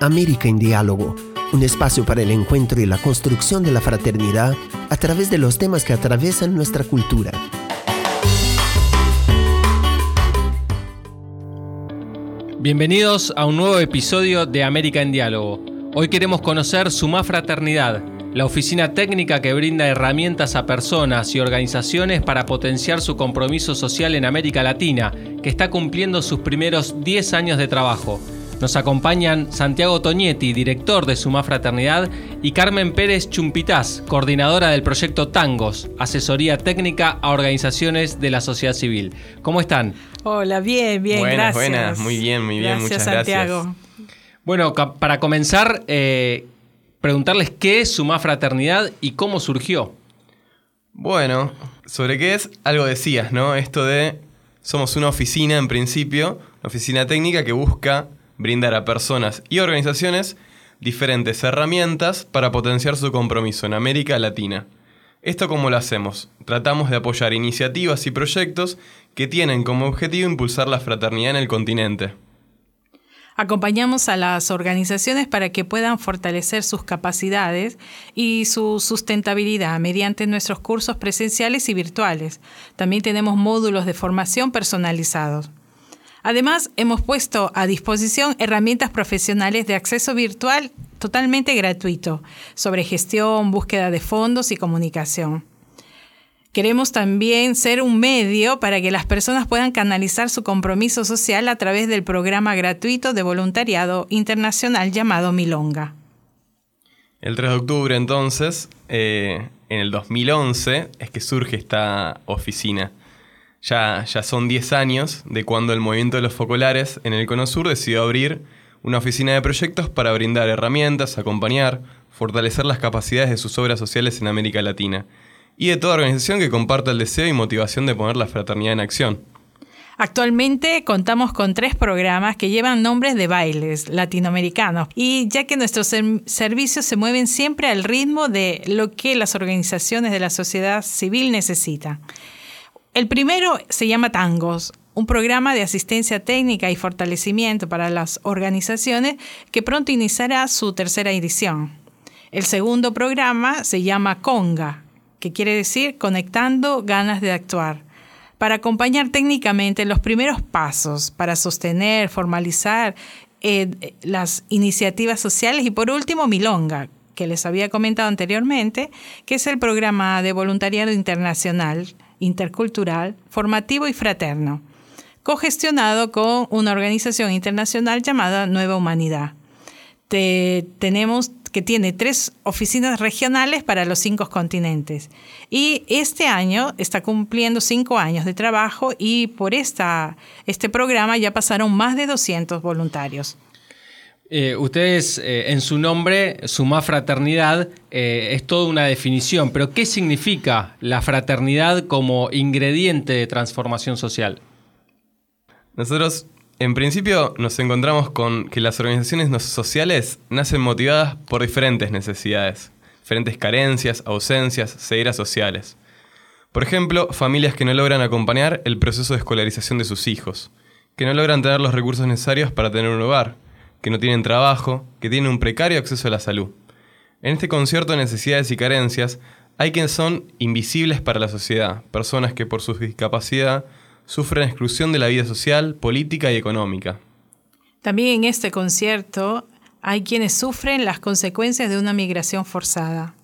América en Diálogo, un espacio para el encuentro y la construcción de la fraternidad a través de los temas que atraviesan nuestra cultura. Bienvenidos a un nuevo episodio de América en Diálogo. Hoy queremos conocer Suma Fraternidad, la oficina técnica que brinda herramientas a personas y organizaciones para potenciar su compromiso social en América Latina, que está cumpliendo sus primeros 10 años de trabajo. Nos acompañan Santiago Toñetti, director de Suma Fraternidad, y Carmen Pérez Chumpitaz, coordinadora del proyecto Tangos, asesoría técnica a organizaciones de la sociedad civil. ¿Cómo están? Hola, bien, bien, buenas, gracias. Buenas, muy bien, muy bien, gracias, muchas Santiago. gracias. Bueno, para comenzar, eh, preguntarles qué es Suma Fraternidad y cómo surgió. Bueno, sobre qué es, algo decías, ¿no? Esto de, somos una oficina en principio, una oficina técnica que busca brindar a personas y organizaciones diferentes herramientas para potenciar su compromiso en América Latina. ¿Esto cómo lo hacemos? Tratamos de apoyar iniciativas y proyectos que tienen como objetivo impulsar la fraternidad en el continente. Acompañamos a las organizaciones para que puedan fortalecer sus capacidades y su sustentabilidad mediante nuestros cursos presenciales y virtuales. También tenemos módulos de formación personalizados. Además, hemos puesto a disposición herramientas profesionales de acceso virtual totalmente gratuito sobre gestión, búsqueda de fondos y comunicación. Queremos también ser un medio para que las personas puedan canalizar su compromiso social a través del programa gratuito de voluntariado internacional llamado Milonga. El 3 de octubre entonces, eh, en el 2011, es que surge esta oficina. Ya, son 10 años de cuando el movimiento de los focolares en el Cono Sur decidió abrir una oficina de proyectos para brindar herramientas, acompañar, fortalecer las capacidades de sus obras sociales en América Latina y de toda organización que comparta el deseo y motivación de poner la fraternidad en acción. Actualmente contamos con tres programas que llevan nombres de bailes latinoamericanos y ya que nuestros servicios se mueven siempre al ritmo de lo que las organizaciones de la sociedad civil necesitan. El primero se llama Tangos, un programa de asistencia técnica y fortalecimiento para las organizaciones que pronto iniciará su tercera edición. El segundo programa se llama Conga, que quiere decir conectando ganas de actuar, para acompañar técnicamente los primeros pasos para sostener, formalizar eh, las iniciativas sociales y por último Milonga, que les había comentado anteriormente, que es el programa de voluntariado internacional, intercultural, formativo y fraterno, cogestionado con una organización internacional llamada Nueva Humanidad. Te, tenemos que tiene tres oficinas regionales para los cinco continentes. Y este año está cumpliendo cinco años de trabajo y por esta, este programa ya pasaron más de 200 voluntarios. Eh, ustedes eh, en su nombre, Suma Fraternidad, eh, es toda una definición, pero ¿qué significa la fraternidad como ingrediente de transformación social? Nosotros en principio nos encontramos con que las organizaciones sociales nacen motivadas por diferentes necesidades, diferentes carencias, ausencias, cegueras sociales. Por ejemplo, familias que no logran acompañar el proceso de escolarización de sus hijos, que no logran tener los recursos necesarios para tener un hogar, que no tienen trabajo, que tienen un precario acceso a la salud. En este concierto de necesidades y carencias, hay quienes son invisibles para la sociedad, personas que por su discapacidad sufren exclusión de la vida social, política y económica. También en este concierto hay quienes sufren las consecuencias de una migración forzada,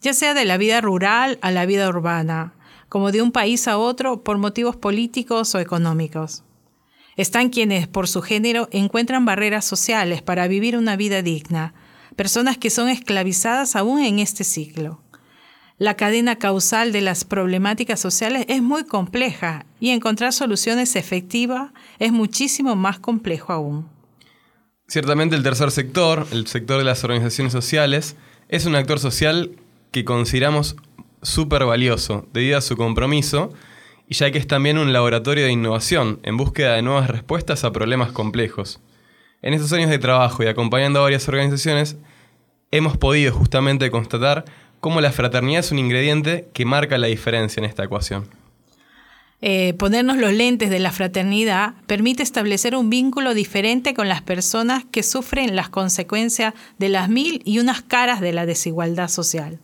ya sea de la vida rural a la vida urbana, como de un país a otro por motivos políticos o económicos. Están quienes, por su género, encuentran barreras sociales para vivir una vida digna, personas que son esclavizadas aún en este ciclo. La cadena causal de las problemáticas sociales es muy compleja y encontrar soluciones efectivas es muchísimo más complejo aún. Ciertamente el tercer sector, el sector de las organizaciones sociales, es un actor social que consideramos súper valioso debido a su compromiso y ya que es también un laboratorio de innovación en búsqueda de nuevas respuestas a problemas complejos. En estos años de trabajo y acompañando a varias organizaciones, hemos podido justamente constatar cómo la fraternidad es un ingrediente que marca la diferencia en esta ecuación. Eh, ponernos los lentes de la fraternidad permite establecer un vínculo diferente con las personas que sufren las consecuencias de las mil y unas caras de la desigualdad social.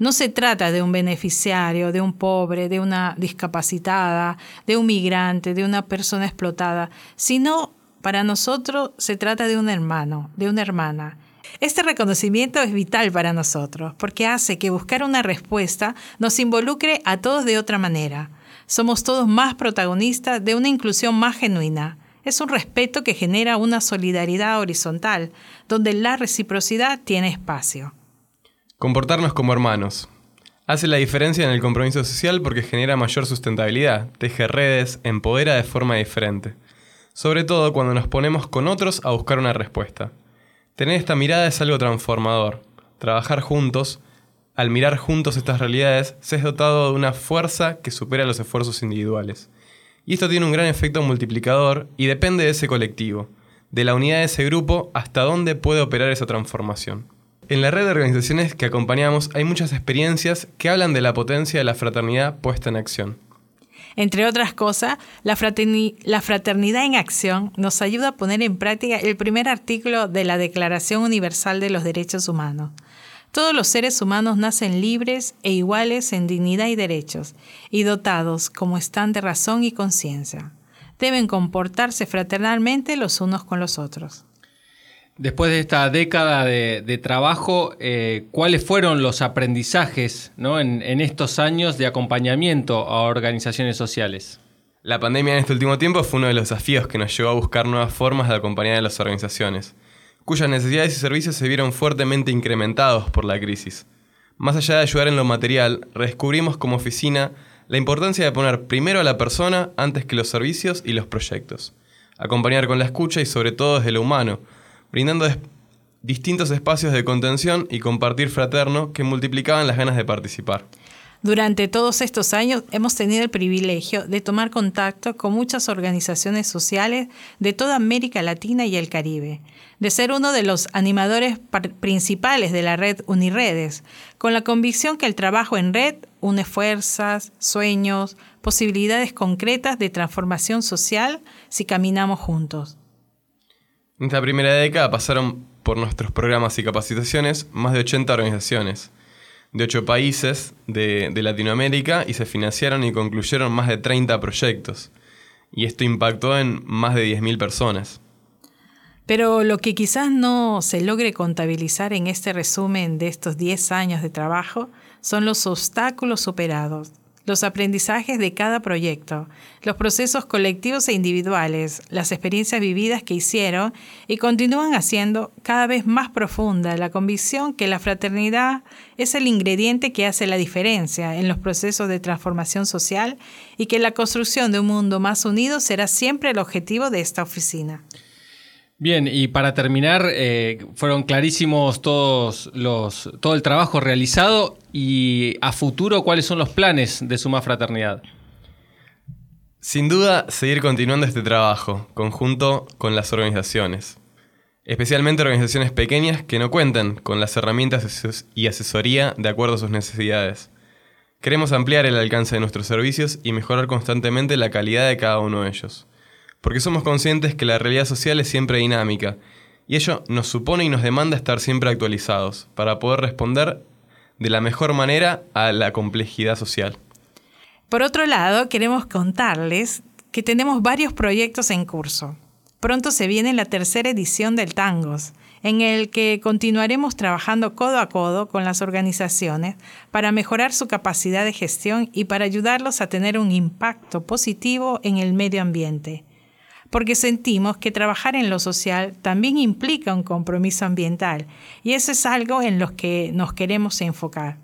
No se trata de un beneficiario, de un pobre, de una discapacitada, de un migrante, de una persona explotada, sino para nosotros se trata de un hermano, de una hermana. Este reconocimiento es vital para nosotros porque hace que buscar una respuesta nos involucre a todos de otra manera. Somos todos más protagonistas de una inclusión más genuina. Es un respeto que genera una solidaridad horizontal, donde la reciprocidad tiene espacio. Comportarnos como hermanos. Hace la diferencia en el compromiso social porque genera mayor sustentabilidad, teje redes, empodera de forma diferente. Sobre todo cuando nos ponemos con otros a buscar una respuesta. Tener esta mirada es algo transformador. Trabajar juntos, al mirar juntos estas realidades, se es dotado de una fuerza que supera los esfuerzos individuales. Y esto tiene un gran efecto multiplicador y depende de ese colectivo, de la unidad de ese grupo hasta dónde puede operar esa transformación. En la red de organizaciones que acompañamos hay muchas experiencias que hablan de la potencia de la fraternidad puesta en acción. Entre otras cosas, la, fraternidad en acción nos ayuda a poner en práctica el primer artículo de la Declaración Universal de los Derechos Humanos. Todos los seres humanos nacen libres e iguales en dignidad y derechos, y dotados como están de razón y conciencia. Deben comportarse fraternalmente los unos con los otros. Después de esta década de, trabajo, eh, ¿cuáles fueron los aprendizajes en, estos años de acompañamiento a organizaciones sociales? La pandemia en este último tiempo fue uno de los desafíos que nos llevó a buscar nuevas formas de acompañar a las organizaciones, cuyas necesidades y servicios se vieron fuertemente incrementados por la crisis. Más allá de ayudar en lo material, redescubrimos como oficina la importancia de poner primero a la persona antes que los servicios y los proyectos, acompañar con la escucha y sobre todo desde lo humano, brindando distintos espacios de contención y compartir fraterno que multiplicaban las ganas de participar. Durante todos estos años hemos tenido el privilegio de tomar contacto con muchas organizaciones sociales de toda América Latina y el Caribe, de ser uno de los animadores principales de la red Uniredes, con la convicción que el trabajo en red une fuerzas, sueños, posibilidades concretas de transformación social si caminamos juntos. En esta primera década pasaron por nuestros programas y capacitaciones más de 80 organizaciones de 8 países de, Latinoamérica y se financiaron y concluyeron más de 30 proyectos. Y esto impactó en más de 10.000 personas. Pero lo que quizás no se logre contabilizar en este resumen de estos 10 años de trabajo son los obstáculos superados, los aprendizajes de cada proyecto, los procesos colectivos e individuales, las experiencias vividas que hicieron y continúan haciendo cada vez más profunda la convicción que la fraternidad es el ingrediente que hace la diferencia en los procesos de transformación social y que la construcción de un mundo más unido será siempre el objetivo de esta oficina. Bien, y para terminar, eh, fueron clarísimos todos los, todo el trabajo realizado y a futuro, ¿cuáles son los planes de Suma Fraternidad? Sin duda, seguir continuando este trabajo, conjunto con las organizaciones, especialmente organizaciones pequeñas que no cuentan con las herramientas y asesoría de acuerdo a sus necesidades. Queremos ampliar el alcance de nuestros servicios y mejorar constantemente la calidad de cada uno de ellos porque somos conscientes que la realidad social es siempre dinámica, y ello nos supone y nos demanda estar siempre actualizados, para poder responder de la mejor manera a la complejidad social. Por otro lado, queremos contarles que tenemos varios proyectos en curso. Pronto se viene la tercera edición del Tangos, en el que continuaremos trabajando codo a codo con las organizaciones para mejorar su capacidad de gestión y para ayudarlos a tener un impacto positivo en el medio ambiente porque sentimos que trabajar en lo social también implica un compromiso ambiental y eso es algo en lo que nos queremos enfocar,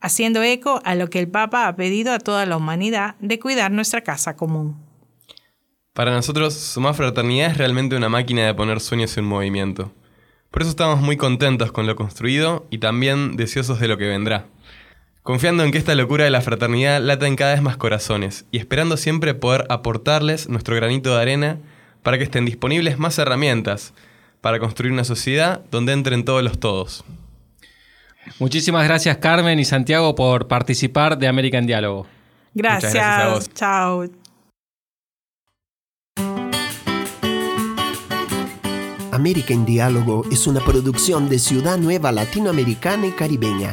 haciendo eco a lo que el Papa ha pedido a toda la humanidad de cuidar nuestra casa común. Para nosotros, Sumar Fraternidad es realmente una máquina de poner sueños en movimiento. Por eso estamos muy contentos con lo construido y también deseosos de lo que vendrá. Confiando en que esta locura de la fraternidad lata en cada vez más corazones y esperando siempre poder aportarles nuestro granito de arena para que estén disponibles más herramientas para construir una sociedad donde entren todos los todos. Muchísimas gracias Carmen y Santiago por participar de América en Diálogo. Gracias. gracias a vos. Chao. América en Diálogo es una producción de Ciudad Nueva Latinoamericana y Caribeña.